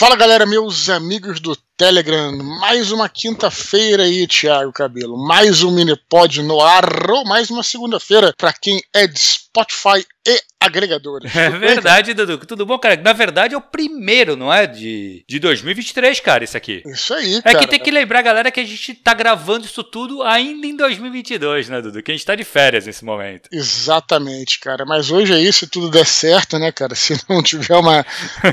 Fala galera, meus amigos do Telegram, mais uma quinta-feira aí, Thiago Cabelo, mais um Minipod no ar, ou mais uma segunda-feira para quem é de Spotify e agregadores. É verdade, Dudu. Tudo bom, cara? Na verdade é o primeiro, não é? De, de 2023, cara, isso aqui. Isso aí, é cara. É que tem que lembrar, galera, que a gente tá gravando isso tudo ainda em 2022, né, Dudu? Que a gente tá de férias nesse momento. Exatamente, cara. Mas hoje aí, se tudo der certo, né, cara? Se não tiver uma,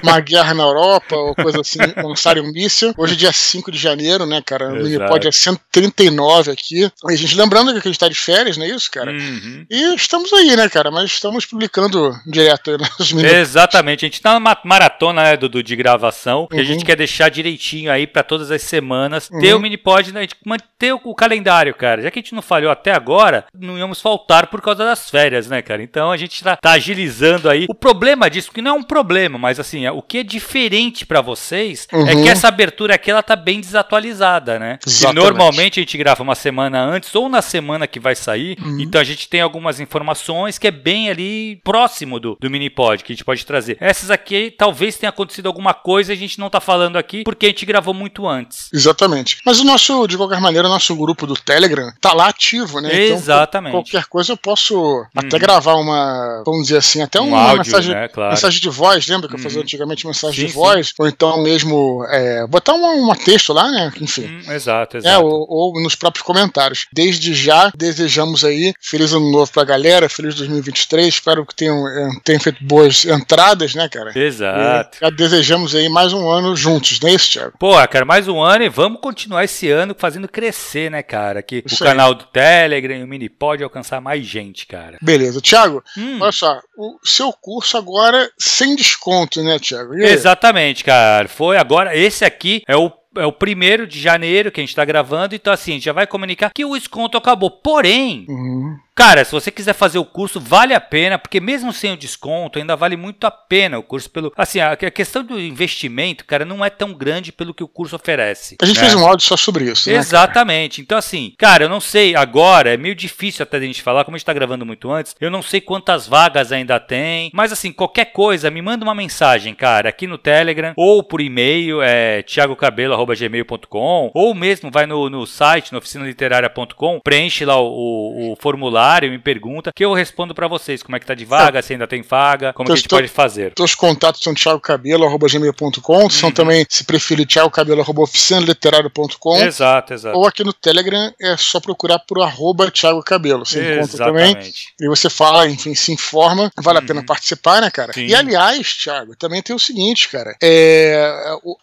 uma guerra na Europa ou coisa assim, lançarem um míssil. Hoje é dia 5 de janeiro, né, cara? O Minipod é 139 aqui. E a gente lembrando que a gente tá de férias, não é isso, cara? Uhum. E estamos aí, né, cara? Mas estamos publicando direto aí nos minutos. Exatamente. A gente tá numa maratona, né, Dudu, de gravação. Uhum. Que a gente quer deixar direitinho aí para todas as semanas. Uhum. Ter o Minipod, né? Manter o calendário, cara. Já que a gente não falhou até agora, não íamos faltar por causa das férias, né, cara? Então a gente tá, tá agilizando aí. O problema disso, que não é um problema, mas assim, o que é diferente para vocês é que essa abertura aqui, ela tá bem desatualizada, né? Exatamente. E normalmente a gente grava uma semana antes ou na semana que vai sair. Então a gente tem algumas informações que é bem ali próximo do, do Minipod, que a gente pode trazer. Essas aqui, talvez tenha acontecido alguma coisa e a gente não tá falando aqui porque a gente gravou muito antes. Exatamente. Mas o nosso, de qualquer maneira, o nosso grupo do Telegram tá lá ativo, né? Exatamente. Então, qualquer coisa eu posso uhum. até gravar uma, vamos dizer assim, até um uma áudio, mensagem, né? claro. mensagem de voz, lembra que eu fazia antigamente mensagem Sim, de voz? sim. Ou então mesmo é, botar uma, uma texto lá, né? Enfim. Hum, exato, exato. É, ou, ou, nos próprios comentários. Desde já, desejamos aí feliz ano novo pra galera, feliz 2023. Espero que tenham, eh, tenham feito boas entradas, né, cara? Exato. E já desejamos aí mais um ano juntos, não é isso, Thiago? Pô, cara, mais um ano e vamos continuar esse ano fazendo crescer, né, cara? Que Isso o aí. canal do Telegram e o Mini pode alcançar mais gente, cara. Beleza. Thiago, Hum. olha só, o seu curso agora sem desconto, né, Thiago? Exatamente, cara. Foi agora. Esse aqui é o. É o primeiro de janeiro que a gente tá gravando, então assim, a gente já vai comunicar que o desconto acabou. Porém, Uhum. Cara, se você quiser fazer o curso, vale a pena, porque mesmo sem o desconto, ainda vale muito a pena o curso pelo. Assim, a questão do investimento, cara, não é tão grande pelo que o curso oferece. A gente né? fez um áudio só sobre isso, né? Exatamente. Então, assim, cara, eu não sei agora, é meio difícil até a gente falar, como a gente tá gravando muito antes, eu não sei quantas vagas ainda tem, mas assim, qualquer coisa, me manda uma mensagem, cara, aqui no Telegram, ou por e-mail, é thiagocabelo.gmail.com, ou mesmo vai no, no site, no oficinaliteraria.com, preenche lá o, o- o formulário, me pergunta, que eu respondo pra vocês como é que tá de vaga, se ainda tem vaga, como que a gente pode fazer. Teus contatos são thiagocabelo.gmail.com, Uhum. são também, se preferir, thiagocabelo.oficinaliterário.com, Exato, exato. ou aqui no Telegram é só procurar por arroba Thiago Cabelo. Você encontra também. Exatamente. E você fala, enfim, se informa, vale a pena participar, né, cara? Sim. E aliás, Thiago, também tem o seguinte, cara. É,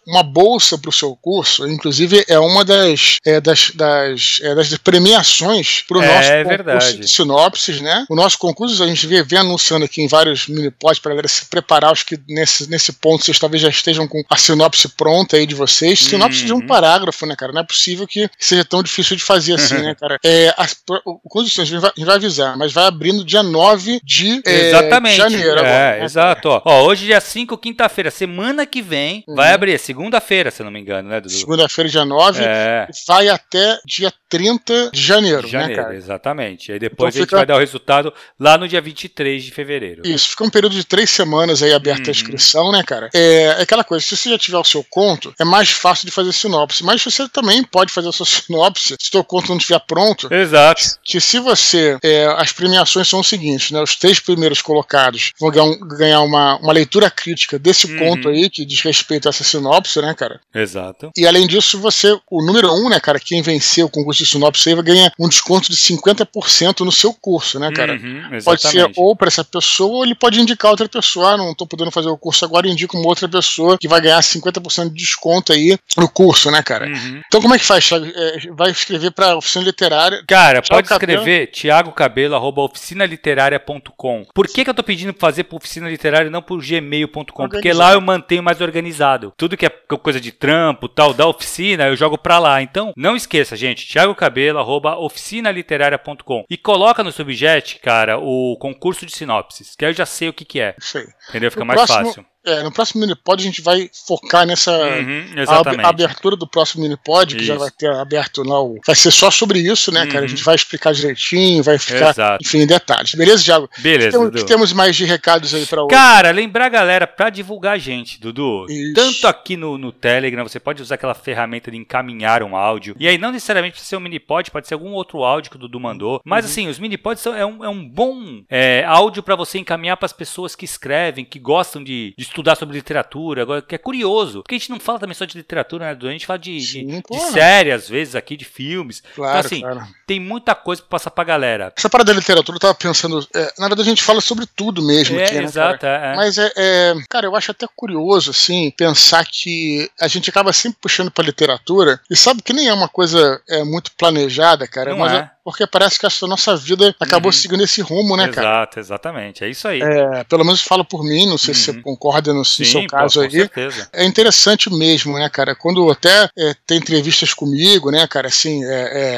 uma bolsa pro seu curso, inclusive, é uma das, é, das, das, é, das premiações pro É, nosso é concurso verdade. de sinopses, né? O nosso concurso, a gente vem anunciando aqui em vários mini-pods pra galera se preparar. Acho que nesse, nesse ponto vocês talvez já estejam com a sinopse pronta aí de vocês. Sinopse de um Uhum. parágrafo, né, cara? Não é possível que seja tão difícil de fazer assim, né, cara? É, o curso de sinopse, a gente vai- avisar, mas vai abrindo dia 9 de é, Exatamente. janeiro é, agora. né, exato. Ó. Ó, hoje dia 5, quinta-feira. Semana que vem Uhum. vai abrir. é Segunda-feira, se não me engano, né, Dudu? Segunda-feira, dia 9, É. vai até dia 30 de janeiro, né, Janeiro, cara? exatamente. Aí depois Então a gente fica- vai dar o resultado lá no dia 23 de fevereiro. Isso, fica um período de três semanas aí aberta Uhum. a inscrição, né, cara? É, é aquela coisa, se você já tiver o seu conto, é mais fácil de fazer sinopse. Mas você também pode fazer a sua sinopse, se o seu conto não estiver pronto, Exato. que se você. é, as premiações são o seguinte, né? Os três primeiros colocados vão ganhar, um- ganhar uma, uma leitura crítica desse Uhum. conto aí, que diz respeito a essa sinopse, né, cara? Exato. E além disso, você, o número um, né, cara, quem venceu o concurso de sinopse aí vai ganhar um desconto de 50% no seu curso, né, cara? Uhum, Pode ser ou para essa pessoa, ou ele pode indicar outra pessoa. Ah, não tô podendo fazer o curso agora, indico uma outra pessoa que vai ganhar 50% de desconto aí no curso, né, cara? Uhum. Então, como é que faz, Thiago? É, vai escrever para oficina literária. Cara, Thiago pode escrever tiagocabelo.oficinaliteraria.com. Por que, que eu tô pedindo pra fazer por oficina literária e não por gmail.com? Porque lá eu mantenho mais organizado. Tudo que é coisa de trampo, tal, da oficina, eu jogo pra lá. Então, não esqueça, gente, tiagocabelo.oficinaliteraria.com. E coloca no subjet, cara, o concurso de sinopses, que aí eu já sei o que que é. Aí. Entendeu? Fica O mais próximo- fácil. É, no próximo Minipod a gente vai focar nessa uhum, a, a abertura do próximo Minipod, que isso. já vai ter aberto lá o. Vai ser só sobre isso, né, uhum. cara? A gente uhum. vai explicar direitinho, vai ficar, Exato. enfim, em detalhes. Beleza, Thiago? Beleza. O que, que temos mais de recados aí pra hoje? Cara, lembrar a galera pra divulgar a gente, Dudu. Isso. Tanto aqui no, no Telegram, você pode usar aquela ferramenta de encaminhar um áudio. E aí, não necessariamente precisa ser um Minipod, pode ser algum outro áudio que o Dudu mandou. Mas uhum. assim, os Minipods são, é, um, é um bom é, áudio para você encaminhar para as pessoas que escrevem, que gostam de, de, estudar sobre literatura, agora que é curioso. Porque a gente não fala também só de literatura, né? A gente fala de, Sim, de, de série, às vezes, aqui, de filmes. Então, claro, então, assim, claro. tem muita coisa para passar pra galera. Essa parada da literatura, eu tava pensando. É, na verdade, a gente fala sobre tudo mesmo. É, aqui, né, exato. É. Mas é, é, cara, eu acho até curioso, assim, pensar que a gente acaba sempre puxando pra literatura e sabe que nem é uma coisa é, muito planejada, cara. Não mas é. Porque parece que a nossa vida acabou uhum. seguindo esse rumo, né, Exato, cara? Exato, exatamente. É isso aí. É, pelo menos falo por mim, não sei uhum. se você uhum. concorda no, Sim, seu caso pô, aí. Com certeza. É interessante mesmo, né, cara? Quando até é, tem entrevistas comigo, né, cara, assim, é,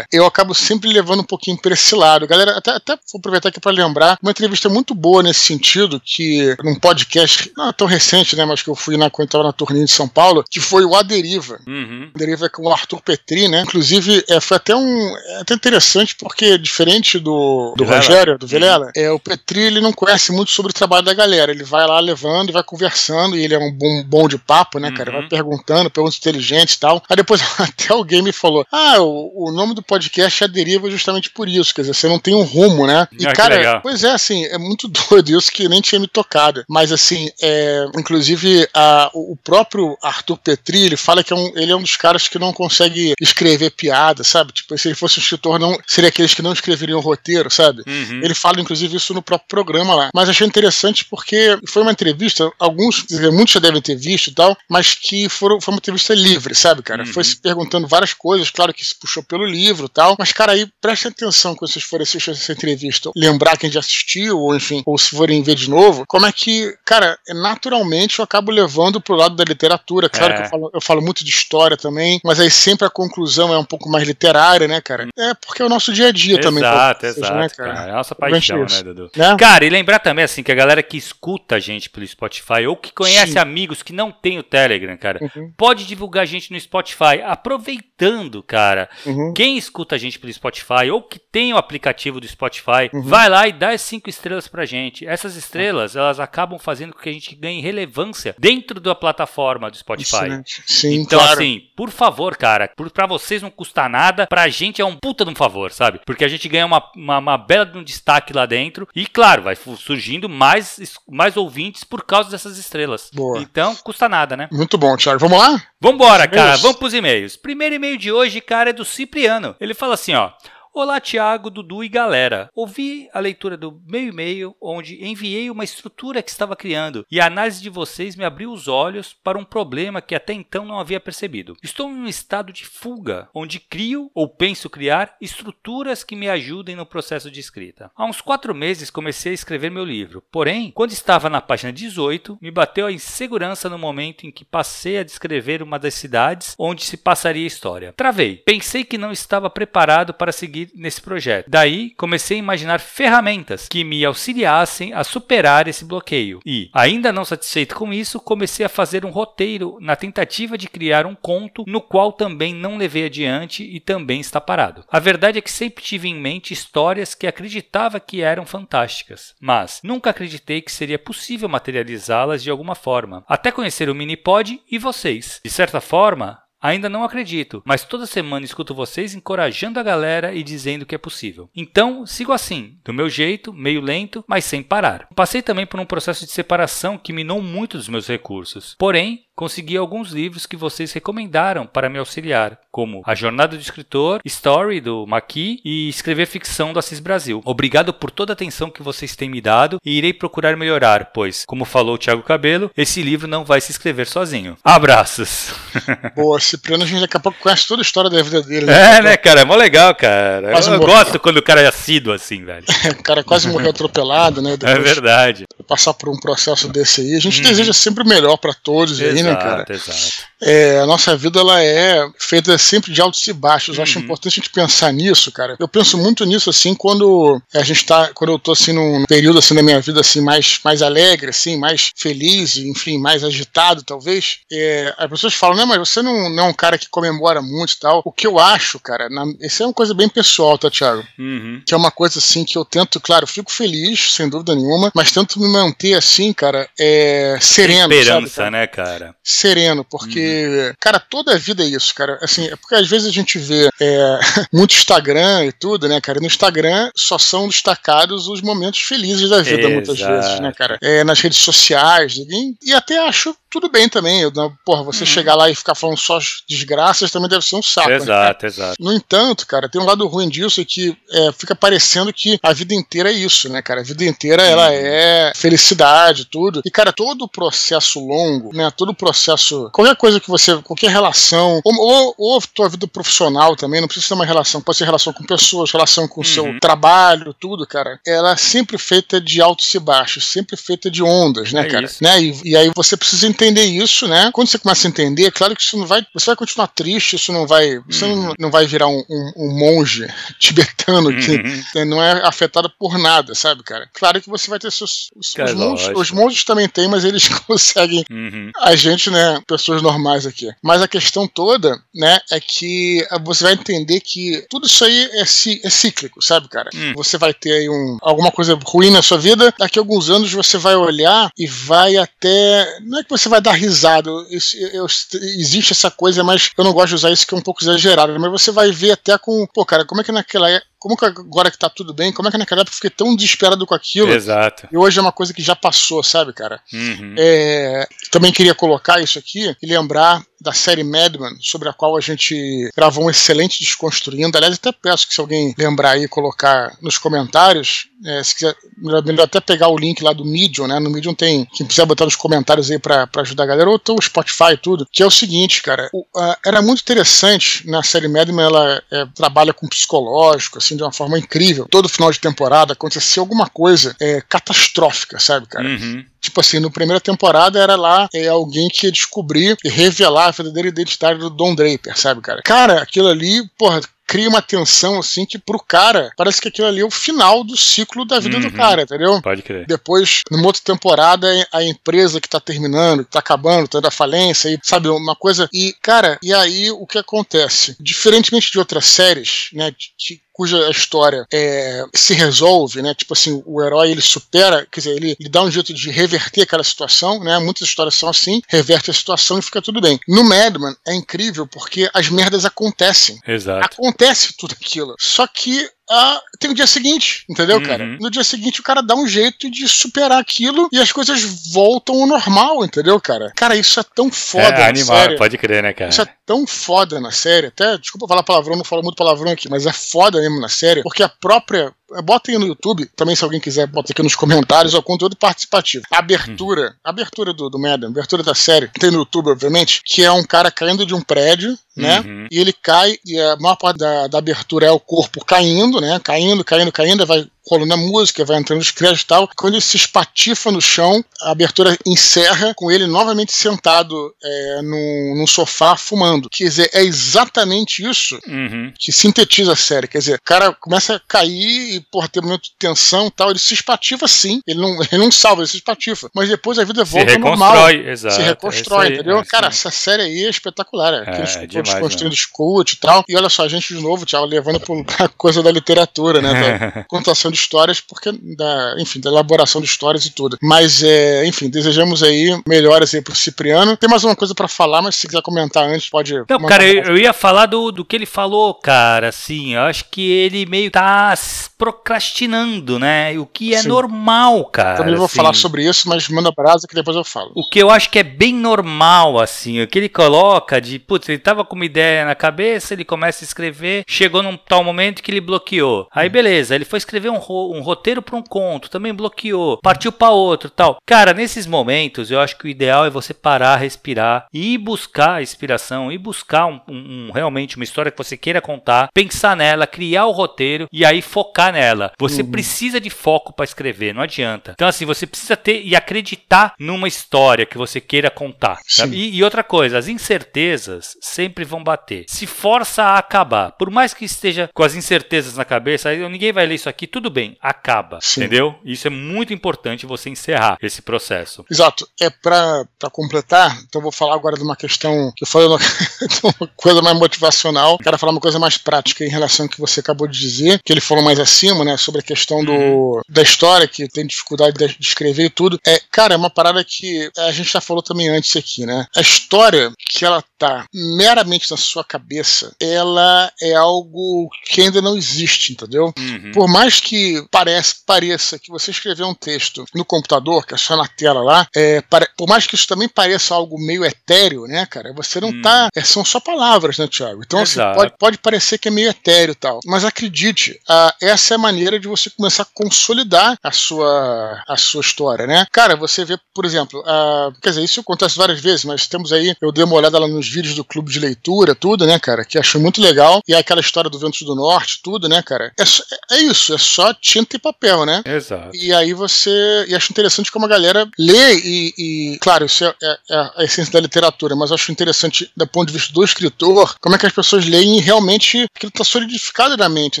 é, eu acabo sempre levando um pouquinho pra esse lado. Galera, até, até vou aproveitar aqui pra lembrar uma entrevista muito boa nesse sentido, que num podcast, não é tão recente, né, mas que eu fui na, quando eu tava na turnê de São Paulo, que foi o A Deriva. Uhum. A Deriva é com o Arthur Petri, né? Inclusive, é, foi até um. É até interessante, porque diferente do, do Rogério, do Vilela, uhum. é, o Petri ele não conhece muito sobre o trabalho da galera. Ele vai lá levando e vai conversando, e ele é um bom, bom de papo, né, cara? Uhum. Vai perguntando, perguntas inteligentes e tal. Aí depois até alguém me falou: Ah, o, o nome do podcast é deriva justamente por isso. Quer dizer, você não tem um rumo, né? E, ah, cara, pois é, assim, é muito doido isso que nem tinha me tocado. Mas assim, é, inclusive, a, o próprio Arthur Petri, ele fala que é um, ele é um dos caras que não consegue escrever piada, sabe? Tipo, se ele fosse um escritor, não seria aqueles que não escreveriam roteiro, sabe? Uhum. Ele fala, inclusive, isso no próprio programa lá. Mas achei interessante porque foi uma entrevista, alguns, muitos já devem ter visto e tal, mas que foram, foi uma entrevista livre, sabe, cara? Uhum. Foi se perguntando várias coisas, claro que se puxou pelo livro e tal, mas, cara, aí prestem atenção quando vocês forem assistir essa entrevista, lembrar quem já assistiu, ou enfim, ou se forem ver de novo, como é que, cara, naturalmente eu acabo levando pro lado da literatura. Claro é. que eu falo, eu falo muito de história também, mas aí sempre a conclusão é um pouco mais literária, né, cara? É porque é o nosso dia a dia exato, também. Exato, exato, né, cara? cara? É a nossa paixão, né, Dudu? Né? Cara, e lembrar também, assim, que a galera que escuta a gente pelo Spotify ou que conhece Sim. amigos que não tem o Telegram, cara, uhum. pode divulgar a gente no Spotify. Aproveitando, cara, uhum. quem escuta a gente pelo Spotify ou que tem o aplicativo do Spotify, uhum. vai lá e dá as cinco estrelas pra gente. Essas estrelas, elas acabam fazendo com que a gente ganhe relevância dentro da plataforma do Spotify. Excelente. Sim, então, claro. assim, por favor, cara, por, pra vocês não custa nada, pra gente é um puta de um favor, sabe? Porque a gente ganha uma, uma, uma bela de um destaque lá dentro e, claro, vai surgindo mais, mais ouvintes por causa dessas estrelas. Boa. Então, custa nada, né? Muito bom, Thiago. Vamos lá? Vambora, cara. Vamos pros e-mails. Primeiro e-mail de hoje, cara, é do Cipriano. Ele fala assim, ó. Olá, Tiago, Dudu e galera. Ouvi a leitura do meu e-mail, onde enviei uma estrutura que estava criando, e a análise de vocês me abriu os olhos para um problema que até então não havia percebido. Estou em um estado de fuga, onde crio ou penso criar estruturas que me ajudem no processo de escrita. Há uns quatro meses comecei a escrever meu livro, porém, quando estava na página 18, me bateu a insegurança no momento em que passei a descrever uma das cidades onde se passaria a história. Travei. Pensei que não estava preparado para seguir nesse projeto. Daí, comecei a imaginar ferramentas que me auxiliassem a superar esse bloqueio. E, ainda não satisfeito com isso, comecei a fazer um roteiro na tentativa de criar um conto no qual também não levei adiante e também está parado. A verdade é que sempre tive em mente histórias que acreditava que eram fantásticas, mas nunca acreditei que seria possível materializá-las de alguma forma. Até conhecer o Minipod e vocês. De certa forma, Ainda não acredito, mas toda semana escuto vocês encorajando a galera e dizendo que é possível. Então, sigo assim, do meu jeito, meio lento, mas sem parar. Passei também por um processo de separação que minou muito dos meus recursos. Porém, consegui alguns livros que vocês recomendaram para me auxiliar, como A Jornada do Escritor, Story do Maqui e Escrever Ficção do Assis Brasil. Obrigado por toda a atenção que vocês têm me dado e irei procurar melhorar, pois, como falou o Thiago Cabelo, esse livro não vai se escrever sozinho. Abraços! Boa, Cipriano, a gente daqui a pouco conhece toda a história da vida dele. Né? É, né, cara? É mó legal, cara. Quase eu, gosto quando o cara é assíduo assim, velho. o cara quase morreu atropelado, né? Depois é verdade. Passar por um processo desse aí. A gente hum. deseja sempre o melhor para todos exato, aí, né, cara? Exato. É, a nossa vida ela é feita sempre de altos e baixos. Eu acho uhum. importante a gente pensar nisso, cara. Eu penso muito nisso assim quando a gente tá, quando eu tô assim num período assim da minha vida assim mais mais alegre, assim, mais feliz, enfim, mais agitado, talvez. É, as pessoas falam, não, mas você não, não é um cara que comemora muito e tal. O que eu acho, cara, na, isso é uma coisa bem pessoal, tá, Thiago? Uhum. Que é uma coisa assim que eu tento, claro, fico feliz, sem dúvida nenhuma, mas tento me manter assim, cara, é, sereno. Esperança, sabe, né, cara? Sereno, porque, uhum. cara, toda a vida é isso, cara. Assim, é porque às vezes a gente vê é, muito Instagram e tudo, né, cara? No Instagram só são destacados os momentos felizes da vida, Exato. muitas vezes, né, cara? É, nas redes sociais, e, e até acho tudo bem também. Eu, porra, você uhum. chegar lá e ficar falando só desgraças também deve ser um saco. Né, exato, né, exato. No entanto, cara, tem um lado ruim disso é que é, fica parecendo que a vida inteira é isso, né, cara? A vida inteira uhum. ela é felicidade, tudo. E, cara, todo o processo longo, né? Todo o processo. Qualquer coisa que você. Qualquer relação, ou, ou, ou tua vida profissional também, não precisa ser uma relação, pode ser relação com pessoas, relação com o uhum. seu trabalho, tudo, cara. Ela é sempre feita de altos e baixos, sempre feita de ondas, né, é cara? Né? E, e aí você precisa entender isso, né? Quando você começa a entender, é claro que isso não vai. Você vai continuar triste, isso não vai. Você uhum. não, não vai virar um, um, um monge tibetano que uhum. não é afetado por nada, sabe, cara? Claro que você vai ter seus. Os, os, monges, os monges também tem, mas eles conseguem. Uhum. A gente, né? Pessoas normais aqui. Mas a questão toda, né, é que você vai entender que tudo isso aí é, é cíclico, sabe, cara? Hum. Você vai ter aí um, alguma coisa ruim na sua vida, daqui a alguns anos você vai olhar e vai até. Não é que você vai dar risada. Eu, existe essa coisa, mas eu não gosto de usar isso que é um pouco exagerado. Mas você vai ver até com, pô, cara, como é que naquela época como que agora que tá tudo bem, como é que naquela época eu fiquei tão desesperado com aquilo? Exato. E hoje é uma coisa que já passou, sabe, cara? Uhum. É, também queria colocar isso aqui e lembrar da série Madman, sobre a qual a gente gravou um excelente Desconstruindo. Aliás, até peço que se alguém lembrar aí, colocar nos comentários. É, se quiser, melhor até pegar o link lá do Medium, né? No Medium tem, quem quiser botar nos comentários aí pra, pra ajudar a galera, ou o Spotify e tudo, que é o seguinte, cara, o, era muito interessante na série Madman, ela é, trabalha com psicológico, assim, de uma forma incrível. Todo final de temporada acontecia alguma coisa é, catastrófica, sabe, cara? Uhum. Tipo assim, no primeira temporada era lá é, alguém que ia descobrir e revelar a verdadeira identidade do Don Draper, sabe, cara? Cara, aquilo ali, porra, cria uma tensão assim que pro cara parece que aquilo ali é o final do ciclo da vida uhum. do cara, entendeu? Pode crer. Depois, numa outra temporada, a empresa que tá terminando, que tá acabando, tá da falência, e, sabe, uma coisa. E, cara, e aí o que acontece? Diferentemente de outras séries, né, que cuja história é, se resolve, né? Tipo assim, o herói ele supera, quer dizer, ele, ele, dá um jeito de reverter aquela situação, né? Muitas histórias são assim, reverte a situação e fica tudo bem. No Madman é incrível porque as merdas acontecem. Exato. Acontece tudo aquilo. Só que ah, tem o dia seguinte, entendeu, uhum. cara? No dia seguinte o cara dá um jeito de superar aquilo e as coisas voltam ao normal, entendeu, cara? Cara, isso é tão foda. É animal, série. pode crer, né, cara? Isso é tão foda na série. Até, desculpa falar palavrão, não falo muito palavrão aqui, mas é foda mesmo na série, porque a própria bota aí no YouTube, também se alguém quiser, bota aqui nos comentários, é o conteúdo participativo. A abertura, a abertura do, do Madden, abertura da série, tem no YouTube, obviamente, que é um cara caindo de um prédio, né? Uhum. E ele cai, e a maior parte da, da abertura é o corpo caindo, né? Caindo, caindo, caindo, vai rolando a música, vai entrando os créditos e tal. Quando ele se espatifa no chão, a abertura encerra com ele novamente sentado é, num, num sofá fumando. Quer dizer, é exatamente isso uhum. que sintetiza a série. Quer dizer, o cara começa a cair e, porra, tem um momento de tensão e tal. Ele se espatifa sim. Ele não, ele não salva, ele se espatifa. Mas depois a vida volta se normal. Exato, se reconstrói, aí, entendeu? É cara, essa série aí é espetacular. É, Aqueles é, demais, construindo né? escute e tal. E olha só, a gente de novo, Thiago, levando pra coisa da literatura, né? Da contação de histórias, porque da, enfim, da elaboração de histórias e tudo. Mas, é, enfim, desejamos aí melhoras aí pro Cipriano. Tem mais uma coisa para falar, mas se quiser comentar antes, pode. Não, cara, eu, eu, ia falar do, do que ele falou, cara, assim, eu acho que ele meio tá procrastinando, né? O que é Sim. normal, cara. Também vou assim. falar sobre isso, mas manda brasa que depois eu falo. O que eu acho que é bem normal, assim, o que ele coloca de, putz, ele tava com uma ideia na cabeça, ele começa a escrever, chegou num tal momento que ele bloqueou. Aí beleza, ele foi escrever um um roteiro para um conto, também bloqueou, partiu para outro, tal. Cara, nesses momentos eu acho que o ideal é você parar, respirar e buscar inspiração e buscar um, um, um, realmente uma história que você queira contar, pensar nela, criar o roteiro e aí focar nela. Você uhum. precisa de foco para escrever, não adianta. Então assim, você precisa ter e acreditar numa história que você queira contar. E, e outra coisa, as incertezas sempre vão bater. Se força a acabar, por mais que esteja com as incertezas na cabeça, aí ninguém vai ler isso aqui, tudo bem, acaba, Sim. entendeu? Isso é muito importante você encerrar esse processo. Exato. É para completar, então vou falar agora de uma questão que eu falei uma, uma coisa mais motivacional, quero falar uma coisa mais prática em relação ao que você acabou de dizer, que ele falou mais acima, né, sobre a questão do, uhum. da história, que tem dificuldade de escrever e tudo. É, cara, é uma parada que a gente já falou também antes aqui, né? A história que ela tá meramente na sua cabeça, ela é algo que ainda não existe, entendeu? Uhum. Por mais que pareça, pareça que você escreveu um texto no computador, que é só na tela lá, é, pare, por mais que isso também pareça algo meio etéreo, né, cara? Você não uhum. tá. É, são só palavras, né, Thiago? Então, assim, pode, pode parecer que é meio etéreo e tal. Mas acredite, a, essa é a maneira de você começar a consolidar a sua, a sua história, né? Cara, você vê, por exemplo, a, quer dizer, isso acontece várias vezes, mas temos aí, eu dei uma olhada lá nos vídeos do clube de leitura, tudo, né, cara? Que achei muito legal. E aquela história do Ventos do Norte, tudo, né, cara? É, é isso, é só tinta e papel, né? Exato. E aí você. E acho interessante como a galera lê e. e claro, isso é, é, é, a essência da literatura, mas acho interessante, do ponto de vista do escritor, como é que as pessoas leem e realmente aquilo está solidificado na mente.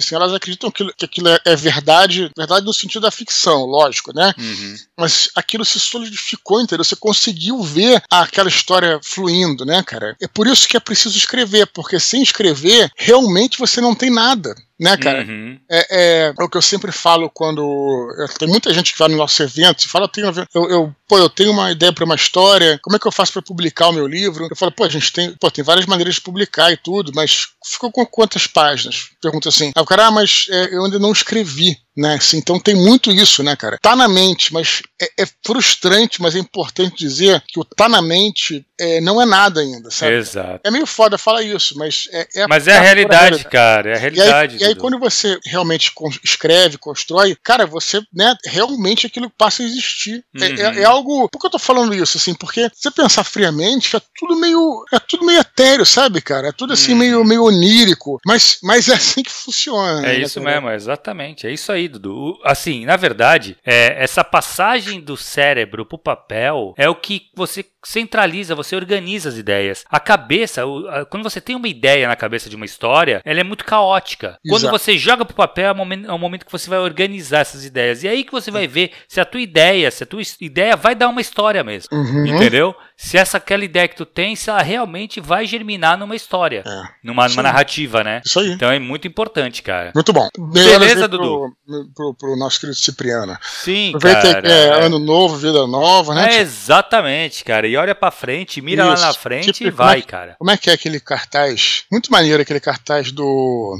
Assim, elas acreditam que, que aquilo é, é, verdade, verdade no sentido da ficção, lógico, né? Uhum. Mas aquilo se solidificou, entendeu? Você conseguiu ver aquela história fluindo, né, cara? É por isso que é preciso escrever, porque sem escrever, realmente você não tem nada né, cara? Uhum. É, é, é, o que eu sempre falo quando. Tem muita gente que vai no nosso evento e fala: eu, tenho, eu, eu, pô, eu tenho uma ideia para uma história, como é que eu faço para publicar o meu livro? Eu falo: pô, a gente tem, pô, tem várias maneiras de publicar e tudo, mas ficou com quantas páginas? Pergunta assim. Aí o cara, ah, mas é, eu ainda não escrevi né? Assim, então tem muito isso, né, cara? Tá na mente, mas é, é frustrante, mas é importante dizer que o tá na mente é, não é nada ainda, sabe? Exato. É meio foda falar isso, mas é, é Mas é a realidade, cara. É a realidade. E aí, e aí quando você realmente escreve, constrói, cara, você, né, realmente aquilo passa a existir. É, é, uhum. É, algo. Por que eu tô falando isso, assim? Porque se você pensar friamente, é tudo meio. É tudo meio etéreo, sabe, cara? É tudo assim, uhum. meio, meio onírico. Mas, mas é assim que funciona. É né, isso cara? mesmo, exatamente. É isso aí. Dudu. Assim, na verdade, é, essa passagem do cérebro pro papel é o que você centraliza, você organiza as ideias. A cabeça, o, a, quando você tem uma ideia na cabeça de uma história, ela é muito caótica. Exato. Quando você joga pro papel, é o, momento, é o momento que você vai organizar essas ideias. E é aí que você vai ver se a tua ideia, se a tua ideia vai dar uma história mesmo. Uhum. Entendeu? Se essa aquela ideia que tu tem, se ela realmente vai germinar numa história. É. Numa, numa narrativa, né? Isso aí. Então é muito importante, cara. Muito bom. Beleza, Dudu? Pro, pro, pro, nosso querido Cipriano. Sim, Aproveita cara. É, ano novo, vida nova, né? É, exatamente, cara. E olha pra frente, mira Isso. lá na frente tipo, e vai, como é, cara. Como é que é aquele cartaz? Muito maneiro aquele cartaz do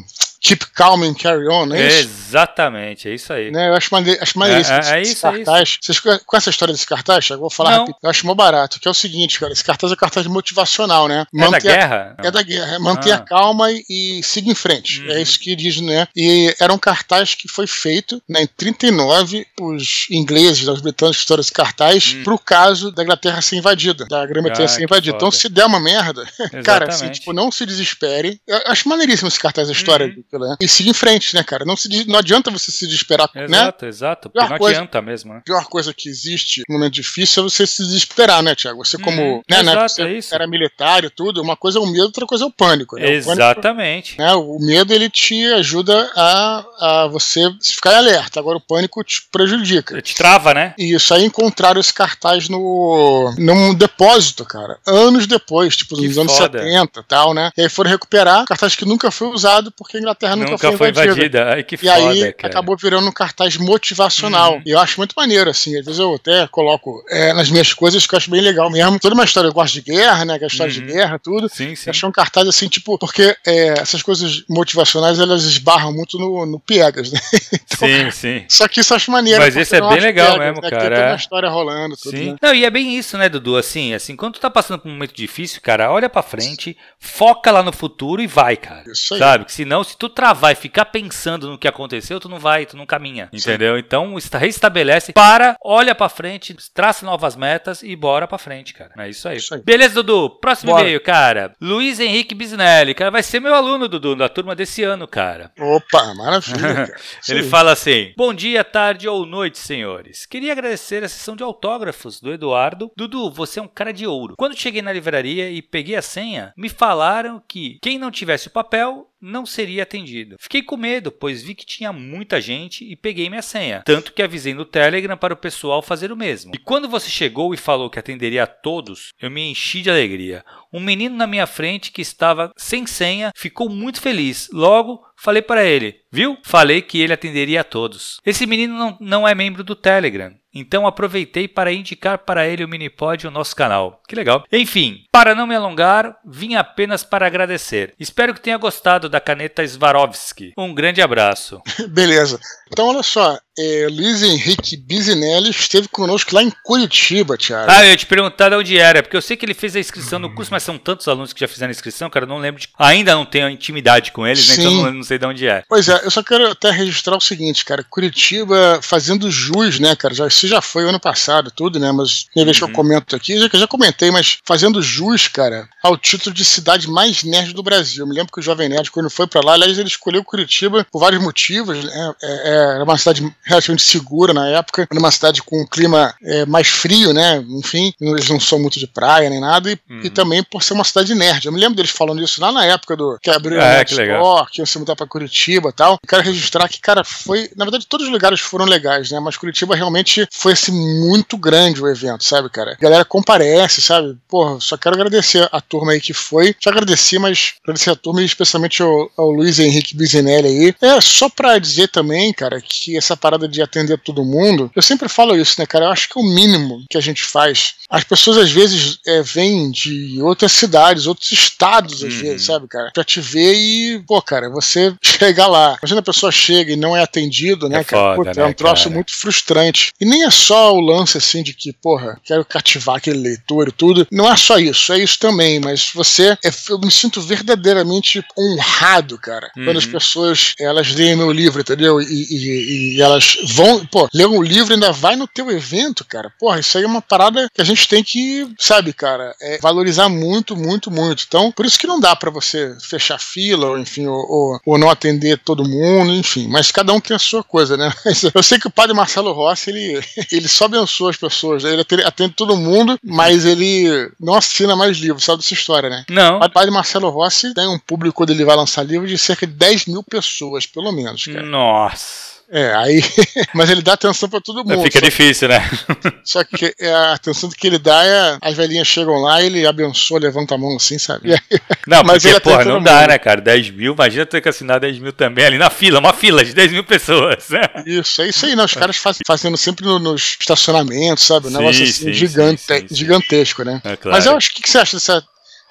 Keep Calm and Carry On, não é isso? Exatamente, é isso aí. Né, eu acho, mane acho maneiríssimo é, é, é isso, cartaz. É isso. Vocês com essa história desse cartaz, eu vou falar não. rápido. Eu acho mó barato, que é o seguinte, cara, esse cartaz é cartaz motivacional, né? É da guerra? É da guerra. É manter ah. calma e, e siga em frente. Uhum. É isso que diz, né? E era um cartaz que foi feito né, em 39, os ingleses, os britânicos fizeram esse cartaz uhum. pro caso da Inglaterra ser invadida, da Grã-Bretanha ah, ser invadida. Então, se der uma merda, cara, assim, tipo, não se desespere. Eu acho maneiríssimo esse cartaz, a história, uhum. Né? E siga em frente né, cara? Não, se, não adianta você se desesperar, exato, né? Exato, exato. Porque não coisa, adianta mesmo, né? A pior coisa que existe no momento difícil é você se desesperar, né, Tiago? Você como, hum, né, exato, né, você é isso. era militar e tudo, uma coisa é o medo, outra coisa é o pânico. Né? Exatamente. O, pânico, né, o medo, ele te ajuda a, a você ficar alerta. Agora o pânico te prejudica. Te trava, né? E isso aí encontraram esse cartaz no num depósito, cara. Anos depois, tipo, nos anos 70 e tal, né? E aí foram recuperar cartaz que nunca foi usado porque a Inglaterra nunca, nunca foi, invadida. invadida. Ai, que e aí cara. acabou virando um cartaz motivacional. Uhum. E eu acho muito maneiro, assim. Às vezes eu até coloco é, nas minhas coisas que eu acho bem legal mesmo. Toda uma história, eu gosto de guerra, né? Que é a história uhum. de guerra, tudo. Sim, sim. Achei um cartaz assim, tipo, porque é, essas coisas motivacionais elas esbarram muito no, no piegas, né? Então, sim, sim. Só que isso eu acho maneiro. Mas isso é bem legal piegas, mesmo, né? cara. Tem toda uma história rolando, tudo, sim. Né? Não, e é bem isso, né, Dudu? Assim, assim, quando tu tá passando por um momento difícil, cara, olha pra frente, foca lá no futuro e vai, cara. Isso aí. Sabe? Que senão, se tu tu travar e ficar pensando no que aconteceu, tu não vai, tu não caminha. Entendeu? Sim. Então, reestabelece, para, olha para frente, traça novas metas e bora para frente, cara. É isso aí. isso aí. Beleza, Dudu? Próximo bora. e-mail, cara. Luiz Henrique Bisnelli, cara, vai ser meu aluno, Dudu, da turma desse ano, cara. Opa, maravilha. Ele fala assim: Bom dia, tarde ou noite, senhores. Queria agradecer a sessão de autógrafos do Eduardo. Dudu, você é um cara de ouro. Quando cheguei na livraria e peguei a senha, me falaram que quem não tivesse o papel não seria atendido. Fiquei com medo, pois vi que tinha muita gente e peguei minha senha. Tanto que avisei no Telegram para o pessoal fazer o mesmo. E quando você chegou e falou que atenderia a todos, eu me enchi de alegria. Um menino na minha frente que estava sem senha ficou muito feliz. Logo, falei para ele: Viu? Falei que ele atenderia a todos. Esse menino não, não é membro do Telegram. Então aproveitei para indicar para ele o Minipod e o nosso canal. Que legal. Enfim, para não me alongar, vim apenas para agradecer. Espero que tenha gostado da caneta Swarovski. Um grande abraço. Beleza. Então olha só, é, Luiz Henrique Bizinelli esteve conosco lá em Curitiba, Thiago. Ah, eu ia te perguntar de onde era, porque eu sei que ele fez a inscrição no curso, mas são tantos alunos que já fizeram a inscrição, cara, eu não lembro de... Ainda não tenho intimidade com eles, né, então não, não sei de onde é. Pois é, eu só quero até registrar o seguinte, cara, Curitiba fazendo jus, né, cara, já, isso já foi ano passado, tudo, né, mas minha vez uhum. que eu uhum. comento aqui, já, já comentei, mas fazendo jus, cara, ao título de cidade mais nerd do Brasil. Eu me lembro que o Jovem Nerd, quando foi para lá, aliás, ele escolheu Curitiba por vários motivos, né, é, é, era uma cidade relativamente segura na época, numa cidade com um clima é, mais frio, né, enfim, eles não são muito de praia nem nada, e, uhum. e, também por ser uma cidade nerd. Eu me lembro deles falando isso lá na época do que abriu é, que, legal. que ia se mudar para Curitiba e tal. Quero registrar que, cara, foi, na verdade, todos os lugares foram legais, né, mas Curitiba realmente foi assim muito grande o evento, sabe, cara? A galera comparece, sabe? Porra, só quero agradecer a turma aí que foi. Já agradeci, mas agradecer a turma e especialmente ao, ao Luiz Henrique Bizenelli aí. É, só pra dizer também, cara, que essa parada de atender todo mundo, eu sempre falo isso, né, cara? Eu acho que é o mínimo que a gente faz. As pessoas às vezes é, vêm de outras cidades, outros estados, às uhum. vezes, sabe, cara? Pra te ver e, pô, cara, você chega lá. Imagina a pessoa chega e não é atendido, né, é cara? Foda, Puta, né, é um troço cara? muito frustrante. E nem é só o lance assim de que, porra, quero cativar aquele leitor e tudo. Não é só isso, é isso também, mas você, é, eu me sinto verdadeiramente honrado, cara, uhum. quando as uhum. pessoas, elas leem meu livro, entendeu? E, e, e elas vão, pô, ler um livro e ainda vai no teu evento, cara. Porra, isso aí é uma parada que a gente tem que, sabe, cara, é valorizar muito, muito, muito. Então, por isso que não dá para você fechar fila, ou enfim, ou, ou, ou, não atender todo mundo, enfim. Mas cada um tem a sua coisa, né? Eu sei que o padre Marcelo Rossi, ele, ele só abençoa as pessoas, né? ele atende todo mundo, mas ele não assina mais livros, sabe dessa história, né? Não. O padre Marcelo Rossi tem um público, quando ele vai lançar livro, de cerca de 10 mil pessoas, pelo menos, cara. Nossa. É, aí. Mas ele dá atenção pra todo mundo. Fica difícil, né? Só que é, a atenção que ele dá é. As velhinhas chegam lá e ele abençoa, levanta a mão assim, sabe? Aí, não, mas porque, ele porra, não dá, mundo. né, cara? 10 mil, imagina ter que assinar 10 mil também ali na fila, uma fila de 10 mil pessoas. Né? Isso, é isso aí, né? Os caras faz, fazendo sempre no, nos estacionamentos, sabe? Um negócio assim, sim, gigante, sim, sim, gigantesco, né? É, claro. Mas eu acho que, que você acha dessa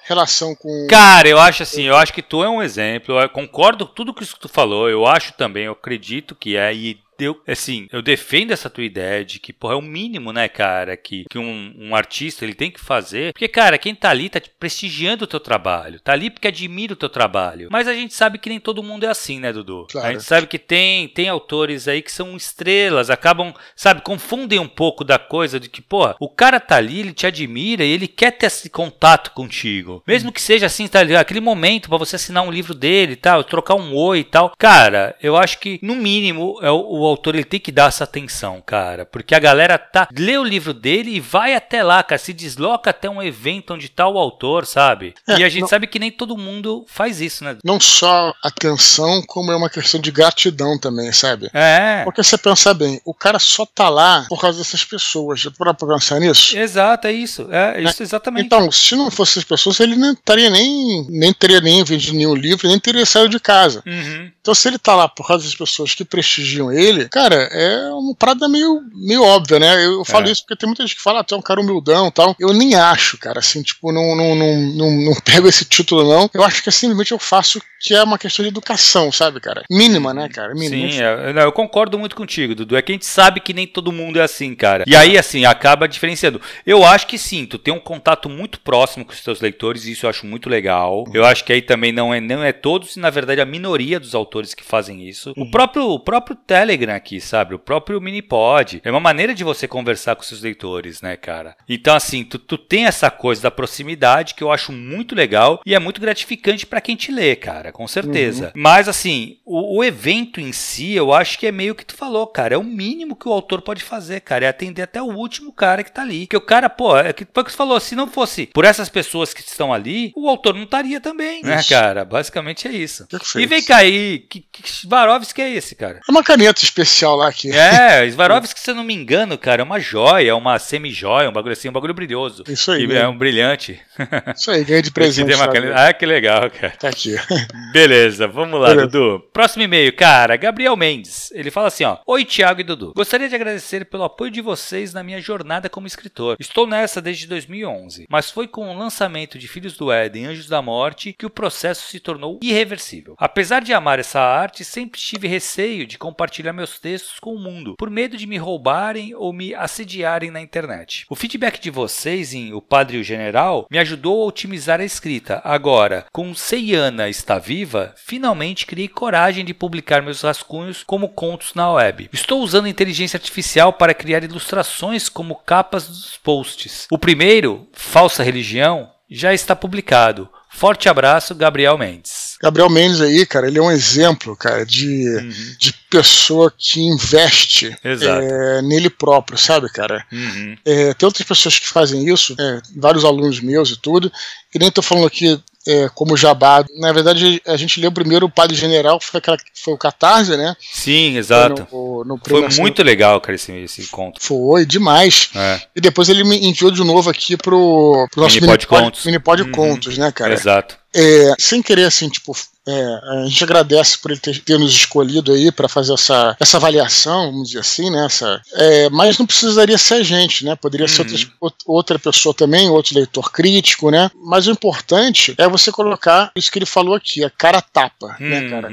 relação com. Cara, eu acho assim, eu acho que tu é um exemplo. Eu concordo com tudo que tu falou. Eu acho também, eu acredito que é. E eu, assim, eu defendo essa tua ideia de que, porra, é o mínimo, né, cara, que, que um, um, artista ele tem que fazer. Porque, cara, quem tá ali tá prestigiando o teu trabalho, tá ali porque admira o teu trabalho. Mas a gente sabe que nem todo mundo é assim, né, Dudu? Claro. A gente sabe que tem, tem autores aí que são estrelas, acabam, sabe, confundem um pouco da coisa de que, porra, o cara tá ali, ele te admira e ele quer ter esse contato contigo. Mesmo que seja assim, tá ali, aquele momento para você assinar um livro dele e tal, trocar um oi e tal. Cara, eu acho que, no mínimo, é o, o autor ele tem que dar essa atenção, cara, porque a galera tá lê o livro dele e vai até lá, cara, se desloca até um evento onde tá o autor, sabe? É, e a gente não, sabe que nem todo mundo faz isso, né? Não só atenção, como é uma questão de gratidão também, sabe? É. Porque você pensa bem, o cara só tá lá por causa dessas pessoas. Já pra pensar nisso? Exato, é isso. É, é isso exatamente. Então, se não fosse essas pessoas, ele não estaria nem nem teria nem vendido nenhum livro, nem teria saído de casa. Uhum. Então, se ele tá lá por causa das pessoas que prestigiam ele, cara, é uma parada meio, meio óbvia, né? Eu, falo é. isso porque tem muita gente que fala, ah, tu é um cara humildão e tal. Eu nem acho, cara, assim, tipo, não, não, não, não, não pego esse título, não. Eu acho que simplesmente eu faço que é uma questão de educação, sabe, cara? Mínima, né, cara? Mínima. Sim, é, eu concordo muito contigo, Dudu. É que a gente sabe que nem todo mundo é assim, cara. E aí, assim, acaba diferenciando. Eu acho que sim, tu tem um contato muito próximo com os teus leitores, e isso eu acho muito legal. Eu acho que aí também não é, não é todos, e na verdade a minoria dos autores que fazem isso. O próprio, o próprio Telegram aqui, sabe? O próprio Minipod. É uma maneira de você conversar com seus leitores, né, cara? Então, assim, tu, tu tem essa coisa da proximidade que eu acho muito legal e é muito gratificante para quem te lê, cara, com certeza. Uhum. Mas, assim, o, o evento em si, eu acho que é meio que tu falou, cara. É o mínimo que o autor pode fazer, cara. É atender até o último cara que tá ali. Que o cara, pô, é que, foi o que você falou, se não fosse por essas pessoas que estão ali, o autor não estaria também, né, isso. né, cara? Basicamente é isso. Perfeito. E vem cá aí, que, que Swarovski é esse, cara? É uma caneta especial lá aqui. É, Swarovski, se eu não me engano, cara, é uma joia, uma semi-joia, um bagulho assim, um bagulho brilhoso. Isso aí. é um brilhante. Isso aí, ganhei de presente. Ah, que legal, cara. Tá aqui. Beleza, vamos lá, Beleza. Dudu. Próximo e-mail, cara, Gabriel Mendes. Ele fala assim, ó. Oi, Thiago e Dudu. Gostaria de agradecer pelo apoio de vocês na minha jornada como escritor. Estou nessa desde 2011, mas foi com o lançamento de Filhos do Éden, Anjos da Morte, que o processo se tornou irreversível. Apesar de amar essa arte, sempre tive receio de compartilhar meus textos com o mundo, por medo de me roubarem ou me assediarem na internet. O feedback de vocês em O Padre e o General me ajudou a otimizar a escrita. Agora, com Seiana está viva, finalmente criei coragem de publicar meus rascunhos como contos na web. Estou usando inteligência artificial para criar ilustrações como capas dos posts. O primeiro, Falsa Religião, já está publicado. Forte abraço, Gabriel Mendes. Gabriel Mendes aí, cara, ele é um exemplo, cara, de, uhum. de pessoa que investe é, nele próprio, sabe, cara? Uhum. É, tem outras pessoas que fazem isso, é, vários alunos meus e tudo, que nem tô falando aqui é, como jabá. Na verdade, a gente leu primeiro o Padre General, que foi, aquela, foi o Catarse, né? Sim, exato. Foi, no, no foi muito legal, cara, esse, esse conto. Foi, demais. É. E depois ele me enviou de novo aqui pro, pro nosso Minipod Contos. Minipod uhum. Contos, né, cara? Exato. É, sem querer, assim, tipo, é, a gente agradece por ele ter, ter nos escolhido aí para fazer essa, essa avaliação, vamos dizer assim, né? Essa, é, mas não precisaria ser a gente, né? Poderia uhum. ser outra, outra pessoa também, outro leitor crítico, né? Mas o importante é você colocar isso que ele falou aqui, a cara tapa, né, uhum. né, cara?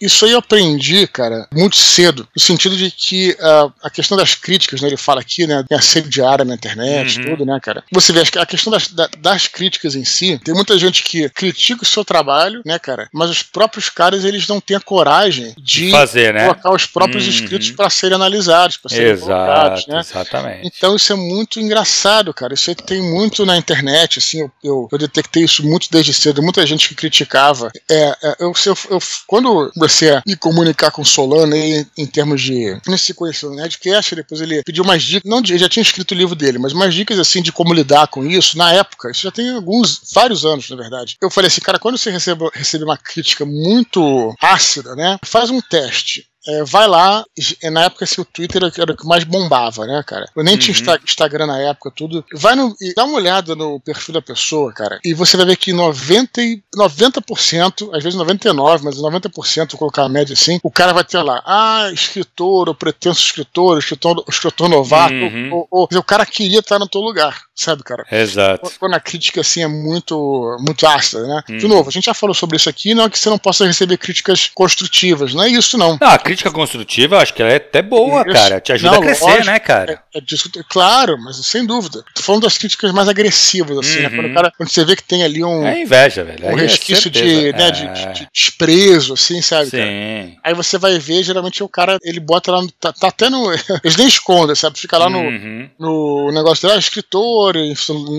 Isso aí eu aprendi, cara, muito cedo, no sentido de que uh, a questão das críticas, né? Ele fala aqui, né? Tem assediária na internet, uhum. tudo, né, cara? Você vê a questão das, das críticas em si, tem muita gente que critica o seu trabalho, né, cara? Mas os próprios caras eles não têm a coragem de fazer, né? colocar os próprios uhum. inscritos para serem analisados, para serem Exato, colocados, né? Exatamente. Então isso é muito engraçado, cara. Isso tem muito na internet, assim, eu, eu, eu detectei isso muito desde cedo. Muita gente que criticava. É, é eu, eu, eu, quando você me comunicar com o Solano aí, em termos de. Não se conheceu no Nerdcast, depois ele pediu umas dicas. Não, ele já tinha escrito o livro dele, mas umas dicas assim de como lidar com isso. Na época, isso já tem alguns, vários anos, na verdade. Eu falei assim, cara, quando você recebe, recebe uma crítica muito ácida, né? Faz um teste. É, vai lá, na época assim, o Twitter era o que mais bombava, né, cara? Eu nem uhum. tinha Instagram na época, tudo. Vai no, e dá uma olhada no perfil da pessoa, cara, e você vai ver que 90, 90% às vezes 99%, mas 90%, vou colocar a média assim, o cara vai ter lá, ah, escritor, ou pretenso escritor, escritor, escritor novato, uhum. ou, ou, ou, o cara queria estar no teu lugar, sabe, cara? Exato. Quando a crítica, assim, é muito, muito ácida, né? Uhum. De novo, a gente já falou sobre isso aqui, não é que você não possa receber críticas construtivas, não é isso, não. Não, a crítica construtiva, acho que ela é até boa, Isso. cara. Te ajuda não, a crescer, lógico, né, cara? É, é claro, mas sem dúvida. Tô falando das críticas mais agressivas, assim, uhum. né? Quando, uhum. cara, quando você vê que tem ali um. É inveja, velho. Um é resquício é de, né, de, de, de, desprezo, assim, sabe? Sim. Cara? Aí você vai ver, geralmente o cara, ele bota lá, no, tá, tá até no. Eles nem escondem, sabe? Fica lá no, uhum. no negócio dele, ah, escritor,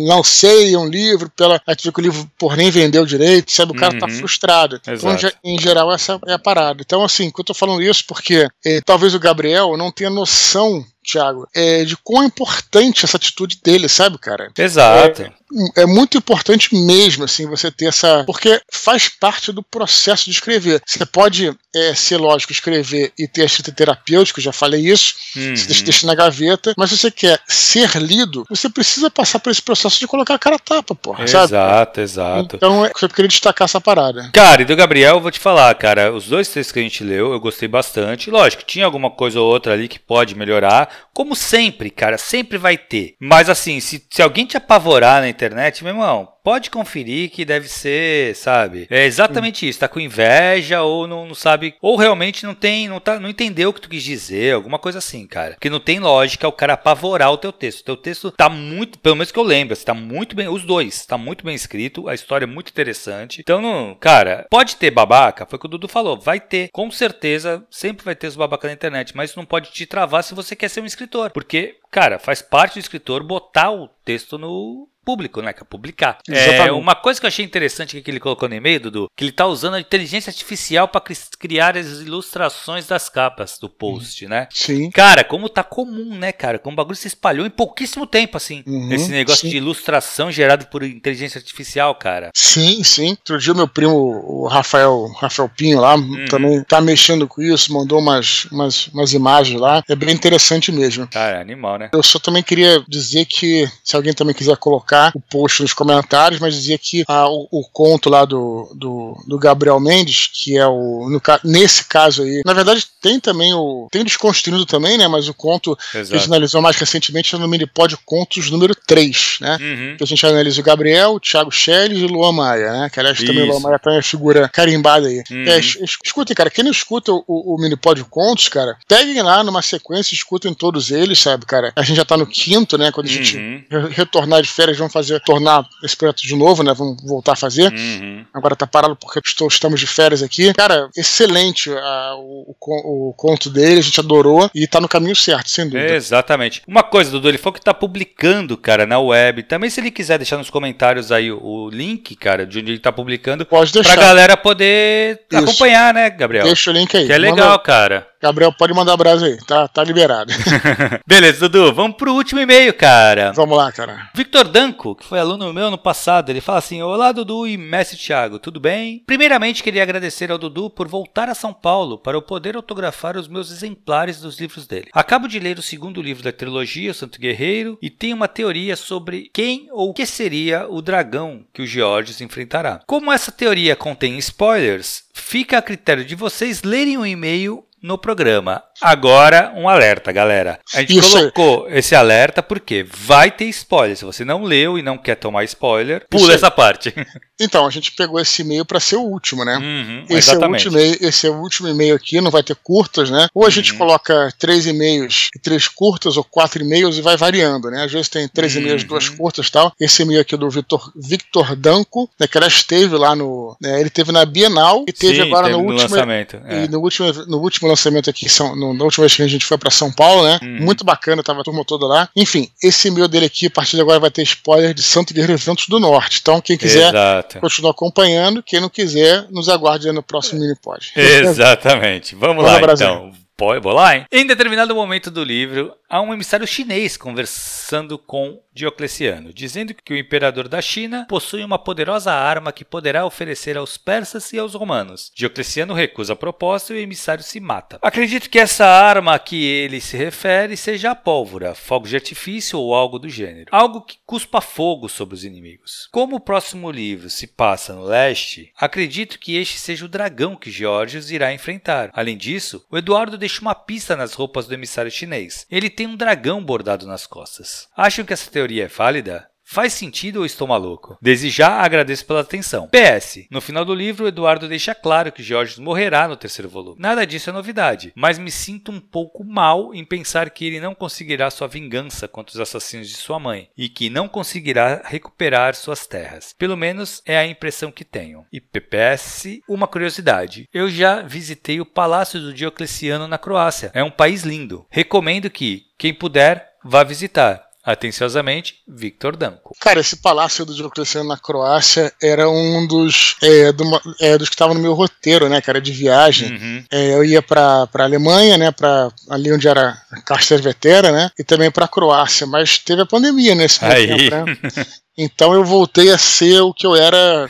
não sei, é um livro, pela. Aí tu vê que o livro, por nem vendeu direito, sabe? O cara tá uhum. tá frustrado. Então, em geral, essa é a parada. Então, assim, quando eu tô falando isso, porque eh, talvez o Gabriel não tenha noção Thiago, é, de quão importante essa atitude dele, sabe, cara? Exato. É, é muito importante mesmo, assim, você ter essa. Porque faz parte do processo de escrever. Você pode é, ser lógico, escrever e ter escrita terapêutica, já falei isso, uhum. você deixa, deixa, na gaveta, mas se você quer ser lido, você precisa passar por esse processo de colocar a cara a tapa, porra. Exato, sabe? exato. Então eu queria destacar essa parada. Cara, e do Gabriel, eu vou te falar, cara, os dois textos que a gente leu, eu gostei bastante. Lógico, tinha alguma coisa ou outra ali que pode melhorar, como sempre, cara, sempre vai ter. Mas assim, se, se alguém te apavorar na internet, meu irmão, pode conferir que deve ser, sabe? É exatamente isso. Tá com inveja ou não, não, sabe, ou realmente não tem, não tá, não entendeu o que tu quis dizer, alguma coisa assim, cara. Porque não tem lógica o cara apavorar o teu texto. O teu texto tá muito, pelo menos que eu lembro, assim, tá muito bem, os dois, tá muito bem escrito, a história é muito interessante. Então, não, cara, pode ter babaca, foi o que o Dudu falou, vai ter, com certeza, sempre vai ter os babacas na internet, mas isso não pode te travar se você quer ser um escritor, porque Cara, faz parte do escritor botar o texto no público, né? Que é publicar. É, uma coisa que eu achei interessante que ele colocou no e-mail, Dudu, que ele tá usando a inteligência artificial para criar as ilustrações das capas do post, né? Sim. Cara, como tá comum, né, cara? Como o bagulho se espalhou em pouquíssimo tempo, assim. Uhum, esse negócio sim. de ilustração gerado por inteligência artificial, cara. Sim, sim. Outro dia meu primo, o Rafael, Rafael Pinho lá, uhum. também tá mexendo com isso, mandou umas, umas, umas imagens lá. É bem interessante mesmo. Cara, animal, né? Eu só também queria dizer que, se alguém também quiser colocar colocar o post nos comentários, mas dizia que ah, o, o, conto lá do, do, do, Gabriel Mendes, que é o. No, nesse caso aí. Na verdade, tem também o. Tem Desconstruindo também, né? Mas o conto Exato. que a gente analisou mais recentemente é no Minipod Contos número 3, né? Uhum. Que a gente analisa o Gabriel, o Thiago Schelles e o Luan Maia, né? Que aliás também o Luan Maia tem uma figura carimbada aí. Uhum. É, escutem, cara, quem não escuta o, o Minipod Contos, cara, peguem lá numa sequência, escutem todos eles, sabe, cara? A gente já tá no quinto, né? Quando a gente uhum. retornar de férias, vamos fazer, tornar esse projeto de novo, né? Vamos voltar a fazer. Uhum. Agora tá parado porque estou, estamos de férias aqui. Cara, excelente uh, o, o, o, conto dele, a gente adorou e tá no caminho certo, sem dúvida. exatamente. Uma coisa, Dudu, ele falou que tá publicando, cara, na web. Também se ele quiser deixar nos comentários aí o, o link, cara, de onde ele tá publicando. Pode deixar. Pra galera poder Isso. acompanhar, né, Gabriel? Deixa o link aí. Que é legal, Manda... cara. Gabriel, pode mandar abraço aí, tá, tá liberado. Beleza, Dudu, vamos pro último e-mail, cara. Vamos lá, cara. Victor Danco, que foi aluno meu no passado, ele fala assim: Olá, Dudu e Mestre Thiago, tudo bem? Primeiramente, queria agradecer ao Dudu por voltar a São Paulo para eu poder autografar os meus exemplares dos livros dele. Acabo de ler o segundo livro da trilogia, O Santo Guerreiro, e tenho uma teoria sobre quem ou que seria o dragão que o Georges enfrentará. Como essa teoria contém spoilers, fica a critério de vocês lerem o e-mail no programa. Agora, um alerta, galera. A gente Isso. colocou esse alerta porque vai ter spoiler. Se você não leu e não quer tomar spoiler, pula Isso. essa parte. Então, a gente pegou esse e-mail para ser o último, né? Uhum, esse, exatamente. é o último esse é o último e-mail aqui, não vai ter curtas, né? Ou a gente uhum. coloca três e-mails e três curtas, ou quatro e-mails e vai variando, né? Às vezes tem três uhum. e-mails, duas curtas e tal. Esse e-mail aqui é do Victor, Victor Danco, né, que ela esteve lá no. Né, ele teve na Bienal e teve Sim, agora teve no, no, último. Lançamento, é. E no último, no último lançamento aqui, são, no, na última vez que a gente foi para São Paulo, né? Uhum. Muito bacana, tava a turma toda lá. Enfim, esse e-mail dele aqui, a partir de agora, vai ter spoiler de Santo Guerreiro Ventos do Norte. Então, quem quiser Exato. continuar acompanhando. Quem não quiser, nos aguarde no próximo mini pod. Exatamente. Vamos, Vamos lá, então. Lá, hein? Em determinado momento do livro, há um emissário chinês conversando com Diocleciano, dizendo que o imperador da China possui uma poderosa arma que poderá oferecer aos persas e aos romanos. Diocleciano recusa a proposta e o emissário se mata. Acredito que essa arma a que ele se refere seja a pólvora, fogo de artifício ou algo do gênero. Algo que cuspa fogo sobre os inimigos. Como o próximo livro se passa no leste, acredito que este seja o dragão que Georgios irá enfrentar. Além disso, o Eduardo deixa uma pista nas roupas do emissário chinês. Ele tem um dragão bordado nas costas. Acham que essa teoria é válida? Faz sentido ou estou maluco? Desde já agradeço pela atenção. PS. No final do livro, Eduardo deixa claro que Jorge morrerá no terceiro volume. Nada disso é novidade, mas me sinto um pouco mal em pensar que ele não conseguirá sua vingança contra os assassinos de sua mãe e que não conseguirá recuperar suas terras. Pelo menos é a impressão que tenho. E PS, uma curiosidade. Eu já visitei o Palácio do Diocleciano na Croácia. É um país lindo. Recomendo que, quem puder, vá visitar. Atenciosamente, Victor Danko. Cara, esse palácio do Diocleciano na Croácia era um dos, é, do, é, dos que estava no meu roteiro, né, cara, de viagem. Uhum. É, eu ia para a Alemanha, né, para ali onde era Castelvetera, né, e também para a Croácia, mas teve a pandemia nesse Aí. tempo, né? Então eu voltei a ser o que eu era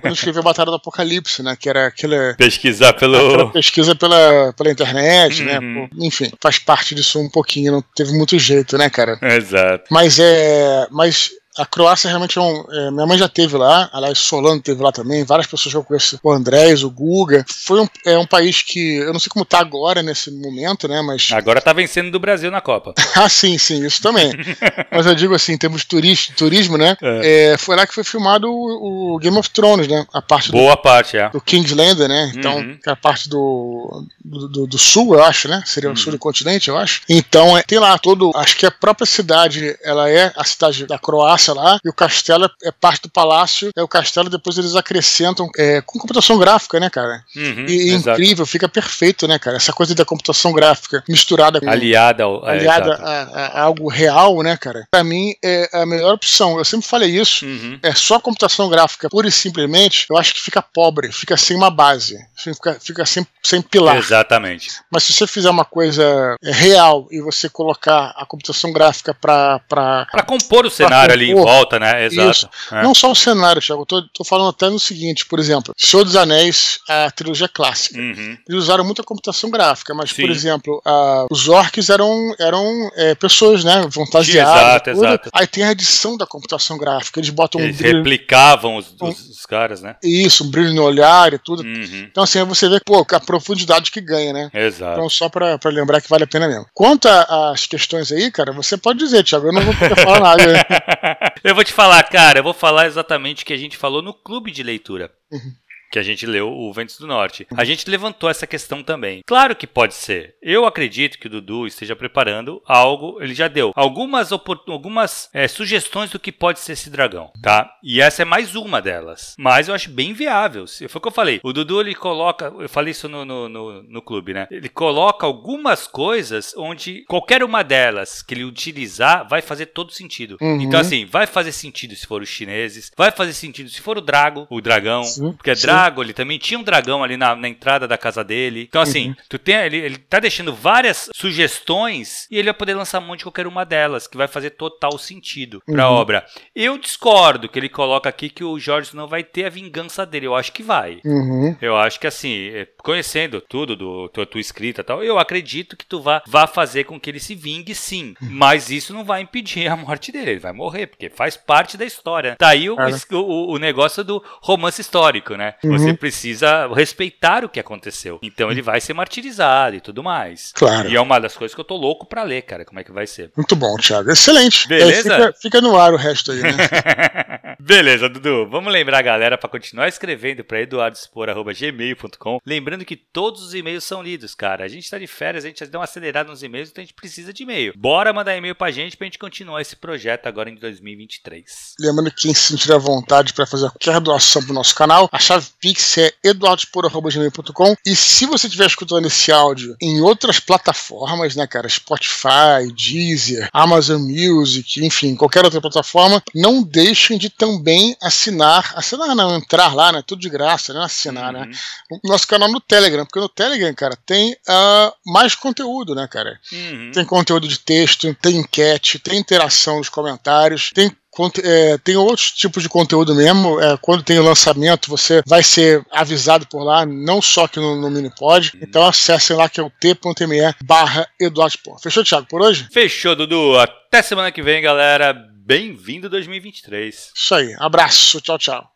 quando escrevi a Batalha do Apocalipse, né? Que era aquela. Pesquisar pelo. pesquisa pela, pela internet, né? uhum. né? Enfim, faz parte disso um pouquinho, não teve muito jeito, né, cara? Exato. Mas é. Mas a Croácia realmente é um. É, minha mãe já teve lá, aliás, Solano teve lá também, várias pessoas que eu conheço, o Andrés, o Guga. Foi um, é um país que. Eu não sei como tá agora nesse momento, né? Mas. Agora tá vencendo do Brasil na Copa. ah, sim, sim, isso também. mas eu digo assim, em termos de turismo, turismo né? É. É, foi lá que foi filmado o, o, Game of Thrones, né? A parte Boa do, parte, é. Do Kingslander, né? Então, uhum. é a parte do, do, do, sul, eu acho, né? Seria uhum. o sul do continente, eu acho. Então, é, tem lá todo. Acho que a própria cidade, ela é a cidade da Croácia lá, e o castelo é, é parte do palácio, é o castelo, depois eles acrescentam é, com computação gráfica, né, cara? Uhum, e é incrível, fica perfeito, né, cara? Essa coisa da computação gráfica misturada com. Aliada ao. É, aliada a, a, a, algo real, né, cara? Pra mim é a melhor opção. Eu sempre falei isso. Uhum. É só computação gráfica, pura e simplesmente, eu acho que fica pobre, fica sem uma base, fica, fica sem, sem pilar. Exatamente. Mas se você fizer uma coisa é, real e você colocar a computação gráfica para para compor o cenário compor, ali volta, né? Exato. É. Não só o cenário, Thiago. Eu tô, tô, falando até no seguinte, por exemplo, Senhor dos Anéis, a trilogia clássica. Uhum. Eles usaram muita computação gráfica, mas, Sim. por exemplo, a, os orcs eram, eram é, pessoas, né? Fantasiadas. Exato, exato. Aí tem a edição da computação gráfica. Eles botam eles um brilho, replicavam os, um, os, caras, né? Isso, um brilho no olhar e tudo. Uhum. Então, assim, você vê pô, a profundidade que ganha, né? Exato. Então, só pra, pra lembrar que vale a pena mesmo. Quanto às questões aí, cara, você pode dizer, Thiago, eu não vou falar nada. Eu vou te falar, cara, eu vou falar exatamente o que a gente falou no clube de leitura. Uhum que a gente leu o Ventos do Norte. A gente levantou essa questão também. Claro que pode ser. Eu acredito que o Dudu esteja preparando algo, ele já deu algumas, algumas é, sugestões do que pode ser esse dragão, tá? E essa é mais uma delas. Mas eu acho bem viável. Foi o que eu falei. O Dudu, ele coloca, eu falei isso no, no, no, no clube, né? Ele coloca algumas coisas onde qualquer uma delas que ele utilizar vai fazer todo sentido. Uhum. Então, assim, vai fazer sentido se for os chineses, vai fazer sentido se for o Drago, o dragão, sim, porque é Drago Drago, ele também tinha um dragão ali na, na entrada da casa dele. Então, assim, uhum. tu tem, ele, ele tá deixando várias sugestões e ele vai poder lançar mão de qualquer uma delas, que vai fazer total sentido pra uhum. obra. Eu discordo que ele coloca aqui que o Jorge não vai ter a vingança dele. Eu acho que vai. Uhum. Eu acho que, assim, é, conhecendo tudo do tua, tua escrita e tal, eu acredito que tu vá, vá fazer com que ele se vingue, sim. Uhum. Mas isso não vai impedir a morte dele. Ele vai morrer, porque faz parte da história. Tá aí o, o, o negócio do romance histórico, né? Uhum. Você precisa respeitar o que aconteceu. Então ele vai ser martirizado e tudo mais. Claro. E é uma das coisas que eu tô louco pra ler, cara. Como é que vai ser? Muito bom, Thiago. Excelente. Beleza? fica, fica, no ar o resto aí, né? Beleza, Dudu. Vamos lembrar a galera para continuar escrevendo para eduardospor.gmail.com. Lembrando que todos os e-mails são lidos, cara. A gente tá de férias, a gente deu uma acelerada nos e-mails, então a gente precisa de e-mail. Bora mandar e-mail pra gente pra gente continuar esse projeto agora em 2023. Lembrando que quem se sentir à vontade para fazer qualquer doação pro nosso canal, a chave Pix é eduardospor.gmail.com. E se você estiver escutando esse áudio em outras plataformas, né, cara? Spotify, Deezer, Amazon Music, enfim, qualquer outra plataforma, não deixem de também assinar. Assinar não, entrar lá, né? Tudo de graça, né? Assinar, né? uhum. né? O nosso canal no Telegram, porque no Telegram, cara, tem uh, mais conteúdo, né, cara? Uhum. Tem conteúdo de texto, tem enquete, tem interação nos comentários, tem é, tem outros tipos de conteúdo mesmo. É, quando tem o lançamento, você vai ser avisado por lá, não só aqui no, no Minipod. Então acessem lá que é o t.me barra Eduardo Fechou, Thiago, por hoje? Fechou, Dudu. Até semana que vem, galera. Bem-vindo 2023. Isso aí. Abraço. Tchau, tchau.